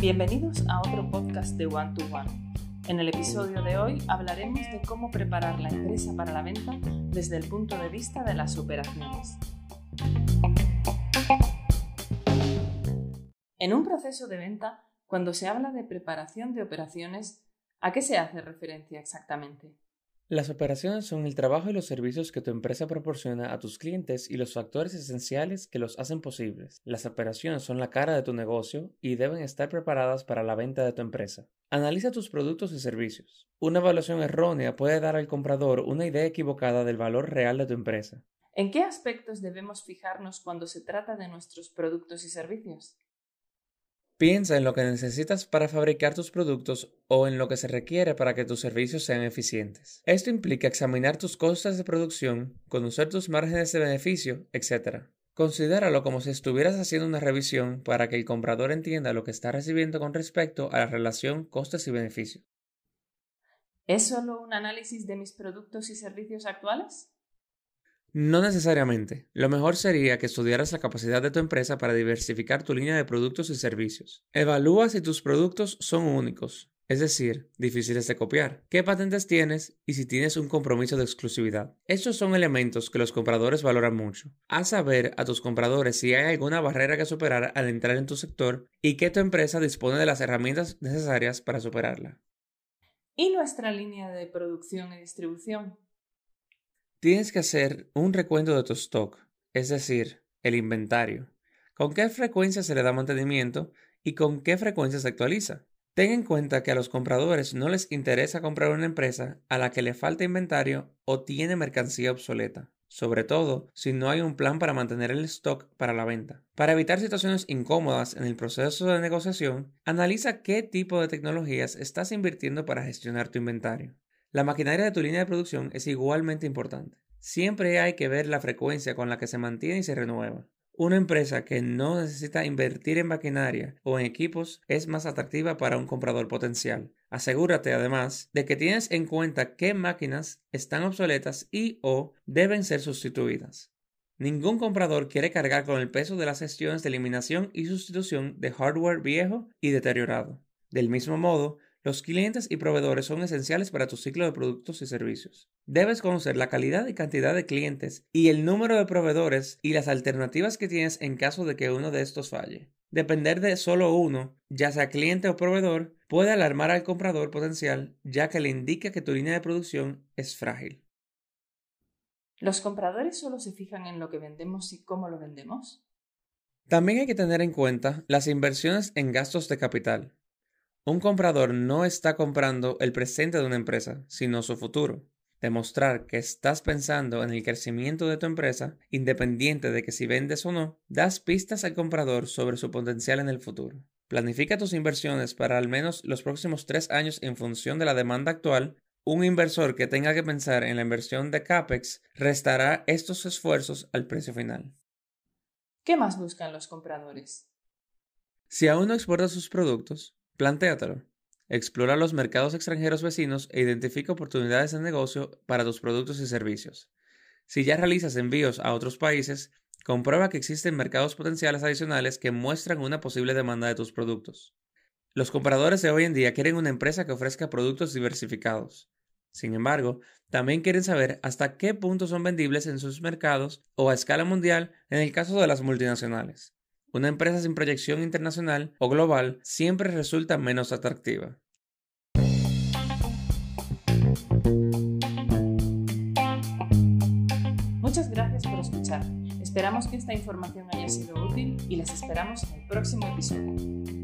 Bienvenidos a otro podcast de One to One. En el episodio de hoy hablaremos de cómo preparar la empresa para la venta desde el punto de vista de las operaciones. En un proceso de venta, cuando se habla de preparación de operaciones, ¿a qué se hace referencia exactamente? Las operaciones son el trabajo y los servicios que tu empresa proporciona a tus clientes y los factores esenciales que los hacen posibles. Las operaciones son la cara de tu negocio y deben estar preparadas para la venta de tu empresa. Analiza tus productos y servicios. Una evaluación errónea puede dar al comprador una idea equivocada del valor real de tu empresa. ¿En qué aspectos debemos fijarnos cuando se trata de nuestros productos y servicios? Piensa en lo que necesitas para fabricar tus productos o en lo que se requiere para que tus servicios sean eficientes. Esto implica examinar tus costes de producción, conocer tus márgenes de beneficio, etc. Considéralo como si estuvieras haciendo una revisión para que el comprador entienda lo que está recibiendo con respecto a la relación costes y beneficios. ¿Es solo un análisis de mis productos y servicios actuales? No necesariamente. Lo mejor sería que estudiaras la capacidad de tu empresa para diversificar tu línea de productos y servicios. Evalúa si tus productos son únicos, es decir, difíciles de copiar, qué patentes tienes y si tienes un compromiso de exclusividad. Estos son elementos que los compradores valoran mucho. Haz saber a tus compradores si hay alguna barrera que superar al entrar en tu sector y que tu empresa dispone de las herramientas necesarias para superarla. ¿Y nuestra línea de producción y distribución? Tienes que hacer un recuento de tu stock, es decir, el inventario. ¿Con qué frecuencia se le da mantenimiento y con qué frecuencia se actualiza? Ten en cuenta que a los compradores no les interesa comprar una empresa a la que le falta inventario o tiene mercancía obsoleta, sobre todo si no hay un plan para mantener el stock para la venta. Para evitar situaciones incómodas en el proceso de negociación, analiza qué tipo de tecnologías estás invirtiendo para gestionar tu inventario. La maquinaria de tu línea de producción es igualmente importante. Siempre hay que ver la frecuencia con la que se mantiene y se renueva. Una empresa que no necesita invertir en maquinaria o en equipos es más atractiva para un comprador potencial. Asegúrate además de que tienes en cuenta qué máquinas están obsoletas y o deben ser sustituidas. Ningún comprador quiere cargar con el peso de las gestiones de eliminación y sustitución de hardware viejo y deteriorado. Del mismo modo, los clientes y proveedores son esenciales para tu ciclo de productos y servicios. Debes conocer la calidad y cantidad de clientes y el número de proveedores y las alternativas que tienes en caso de que uno de estos falle. Depender de solo uno, ya sea cliente o proveedor, puede alarmar al comprador potencial ya que le indica que tu línea de producción es frágil. ¿Los compradores solo se fijan en lo que vendemos y cómo lo vendemos? También hay que tener en cuenta las inversiones en gastos de capital. Un comprador no está comprando el presente de una empresa, sino su futuro. Demostrar que estás pensando en el crecimiento de tu empresa, independiente de que si vendes o no, das pistas al comprador sobre su potencial en el futuro. Planifica tus inversiones para al menos los próximos tres años en función de la demanda actual. Un inversor que tenga que pensar en la inversión de CAPEX restará estos esfuerzos al precio final. ¿Qué más buscan los compradores? Si aún no exportas sus productos, Plantéatelo. Explora los mercados extranjeros vecinos e identifica oportunidades de negocio para tus productos y servicios. Si ya realizas envíos a otros países, comprueba que existen mercados potenciales adicionales que muestran una posible demanda de tus productos. Los compradores de hoy en día quieren una empresa que ofrezca productos diversificados. Sin embargo, también quieren saber hasta qué punto son vendibles en sus mercados o a escala mundial en el caso de las multinacionales. Una empresa sin proyección internacional o global siempre resulta menos atractiva. Muchas gracias por escuchar. Esperamos que esta información haya sido útil y les esperamos en el próximo episodio.